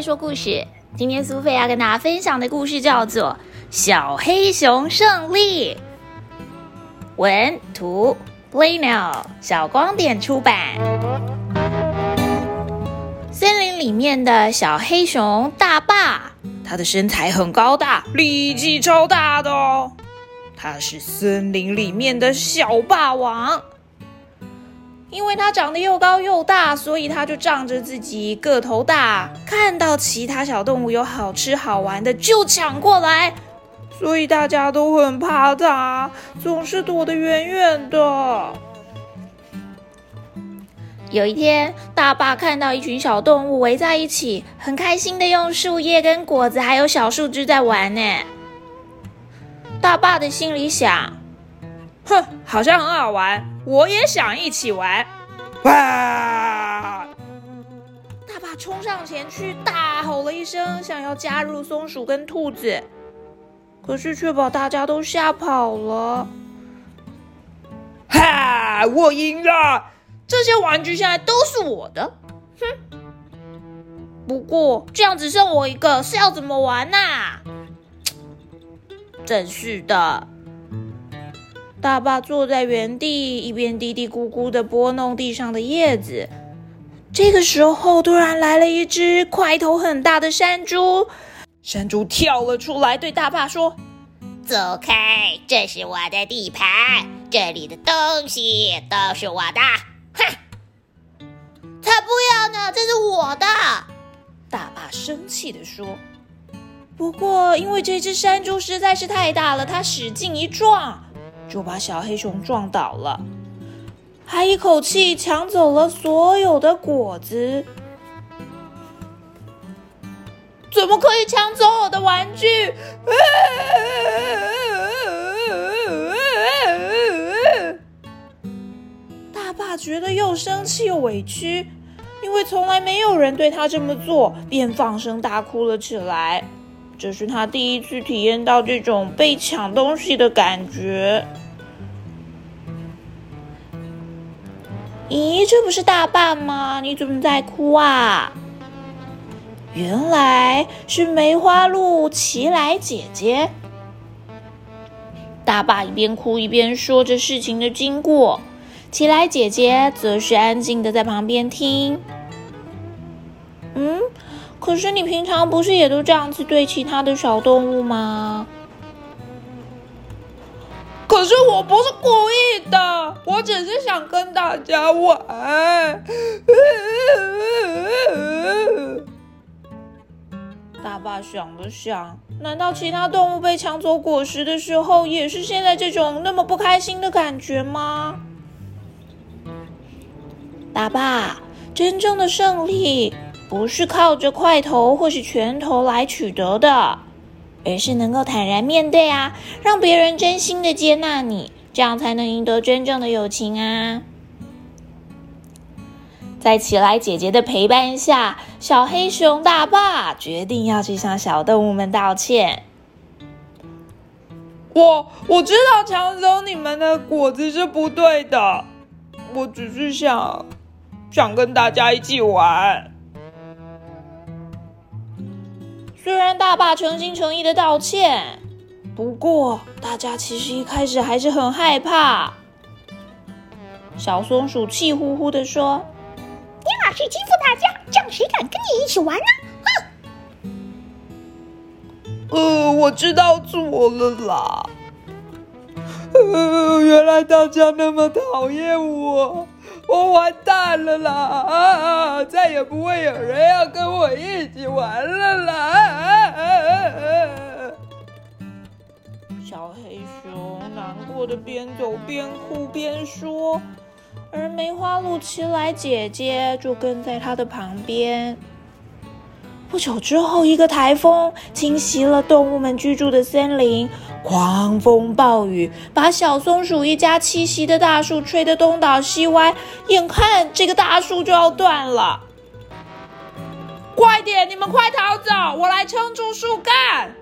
菲说故事。今天苏菲要跟大家分享的故事叫做《小黑熊胜利》。文图 b l a n o 小光点出版。森林里面的小黑熊大霸，它的身材很高大，力气超大的哦。它是森林里面的小霸王。因为它长得又高又大，所以它就仗着自己个头大，看到其他小动物有好吃好玩的就抢过来，所以大家都很怕它，总是躲得远远的。有一天，大爸看到一群小动物围在一起，很开心的用树叶、跟果子还有小树枝在玩呢。大爸的心里想。哼，好像很好玩，我也想一起玩。哇！大爸冲上前去，大吼了一声，想要加入松鼠跟兔子，可是却把大家都吓跑了。哈！我赢了，这些玩具现在都是我的。哼！不过这样只剩我一个，是要怎么玩呐？真是的。大爸坐在原地，一边嘀嘀咕咕的拨弄地上的叶子。这个时候，突然来了一只块头很大的山猪。山猪跳了出来，对大爸说：“走开，这是我的地盘，这里的东西都是我的。”哼！才不要呢，这是我的！大爸生气地说。不过，因为这只山猪实在是太大了，它使劲一撞。就把小黑熊撞倒了，还一口气抢走了所有的果子。怎么可以抢走我的玩具？大爸觉得又生气又委屈，因为从来没有人对他这么做，便放声大哭了起来。这是他第一次体验到这种被抢东西的感觉。咦，这不是大爸吗？你怎么在哭啊？原来是梅花鹿奇来姐姐。大爸一边哭一边说着事情的经过，奇来姐姐则是安静的在旁边听。可是你平常不是也都这样子对其他的小动物吗？可是我不是故意的，我只是想跟大家玩。大爸想了想，难道其他动物被抢走果实的时候，也是现在这种那么不开心的感觉吗？大爸，真正的胜利不是靠着块头或是拳头来取得的。而是能够坦然面对啊，让别人真心的接纳你，这样才能赢得真正的友情啊！在起来姐姐的陪伴下，小黑熊大爸决定要去向小动物们道歉。我我知道抢走你们的果子是不对的，我只是想想跟大家一起玩。虽然大爸诚心诚意的道歉，不过大家其实一开始还是很害怕。小松鼠气呼呼的说：“你老是欺负大家，这样谁敢跟你一起玩呢？”哼！呃，我知道错了啦。呃，原来大家那么讨厌我。我完蛋了啦！啊，再也不会有人要跟我一起玩了啦！小黑熊难过的边走边哭边说，而梅花鹿奇来姐姐就跟在他的旁边。不久之后，一个台风侵袭了动物们居住的森林，狂风暴雨把小松鼠一家栖息的大树吹得东倒西歪，眼看这个大树就要断了。快点，你们快逃走，我来撑住树干！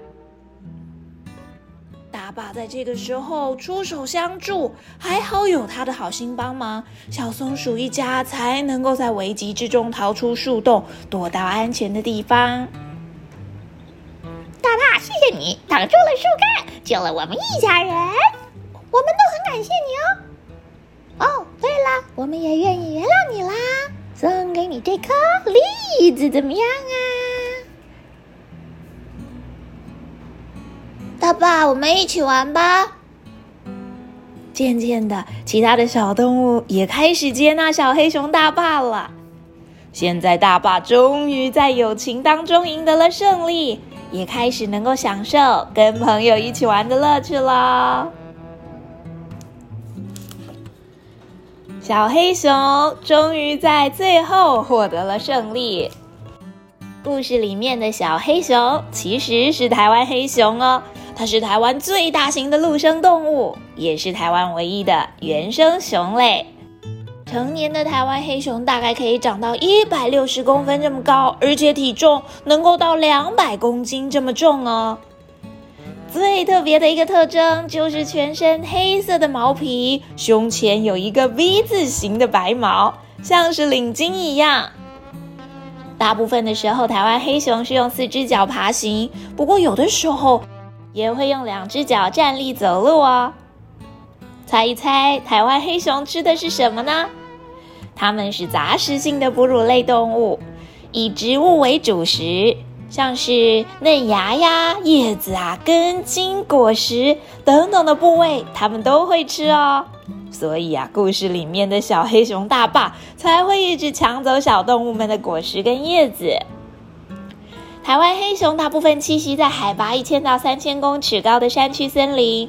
大爸在这个时候出手相助，还好有他的好心帮忙，小松鼠一家才能够在危急之中逃出树洞，躲到安全的地方。你挡住了树干，救了我们一家人，我们都很感谢你哦。哦，对了，我们也愿意原谅你啦，送给你这颗栗子，怎么样啊？大爸，我们一起玩吧。渐渐的，其他的小动物也开始接纳小黑熊大爸了。现在，大爸终于在友情当中赢得了胜利，也开始能够享受跟朋友一起玩的乐趣了。小黑熊终于在最后获得了胜利。故事里面的小黑熊其实是台湾黑熊哦。它是台湾最大型的陆生动物，也是台湾唯一的原生熊类。成年的台湾黑熊大概可以长到一百六十公分这么高，而且体重能够到两百公斤这么重哦。最特别的一个特征就是全身黑色的毛皮，胸前有一个 V 字形的白毛，像是领巾一样。大部分的时候，台湾黑熊是用四只脚爬行，不过有的时候。也会用两只脚站立走路哦。猜一猜，台湾黑熊吃的是什么呢？它们是杂食性的哺乳类动物，以植物为主食，像是嫩芽呀、叶子啊、根茎、果实等等的部位，它们都会吃哦。所以啊，故事里面的小黑熊大爸才会一直抢走小动物们的果实跟叶子。台湾黑熊大部分栖息在海拔一千到三千公尺高的山区森林。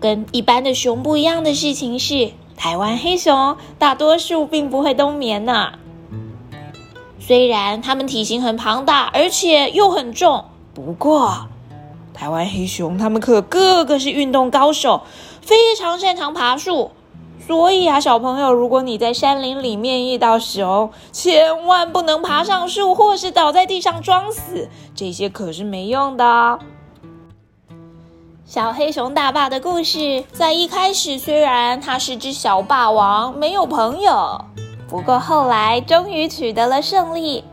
跟一般的熊不一样的事情是，台湾黑熊大多数并不会冬眠呢。虽然它们体型很庞大，而且又很重，不过台湾黑熊它们可个个是运动高手，非常擅长爬树。所以啊，小朋友，如果你在山林里面遇到熊，千万不能爬上树，或是倒在地上装死，这些可是没用的。小黑熊大坝的故事，在一开始虽然他是只小霸王，没有朋友，不过后来终于取得了胜利，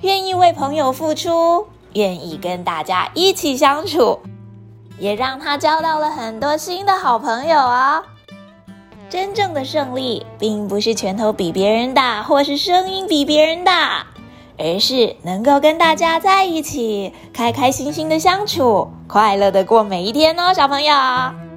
愿意为朋友付出，愿意跟大家一起相处，也让他交到了很多新的好朋友啊。真正的胜利，并不是拳头比别人大，或是声音比别人大，而是能够跟大家在一起，开开心心的相处，快乐的过每一天哦，小朋友。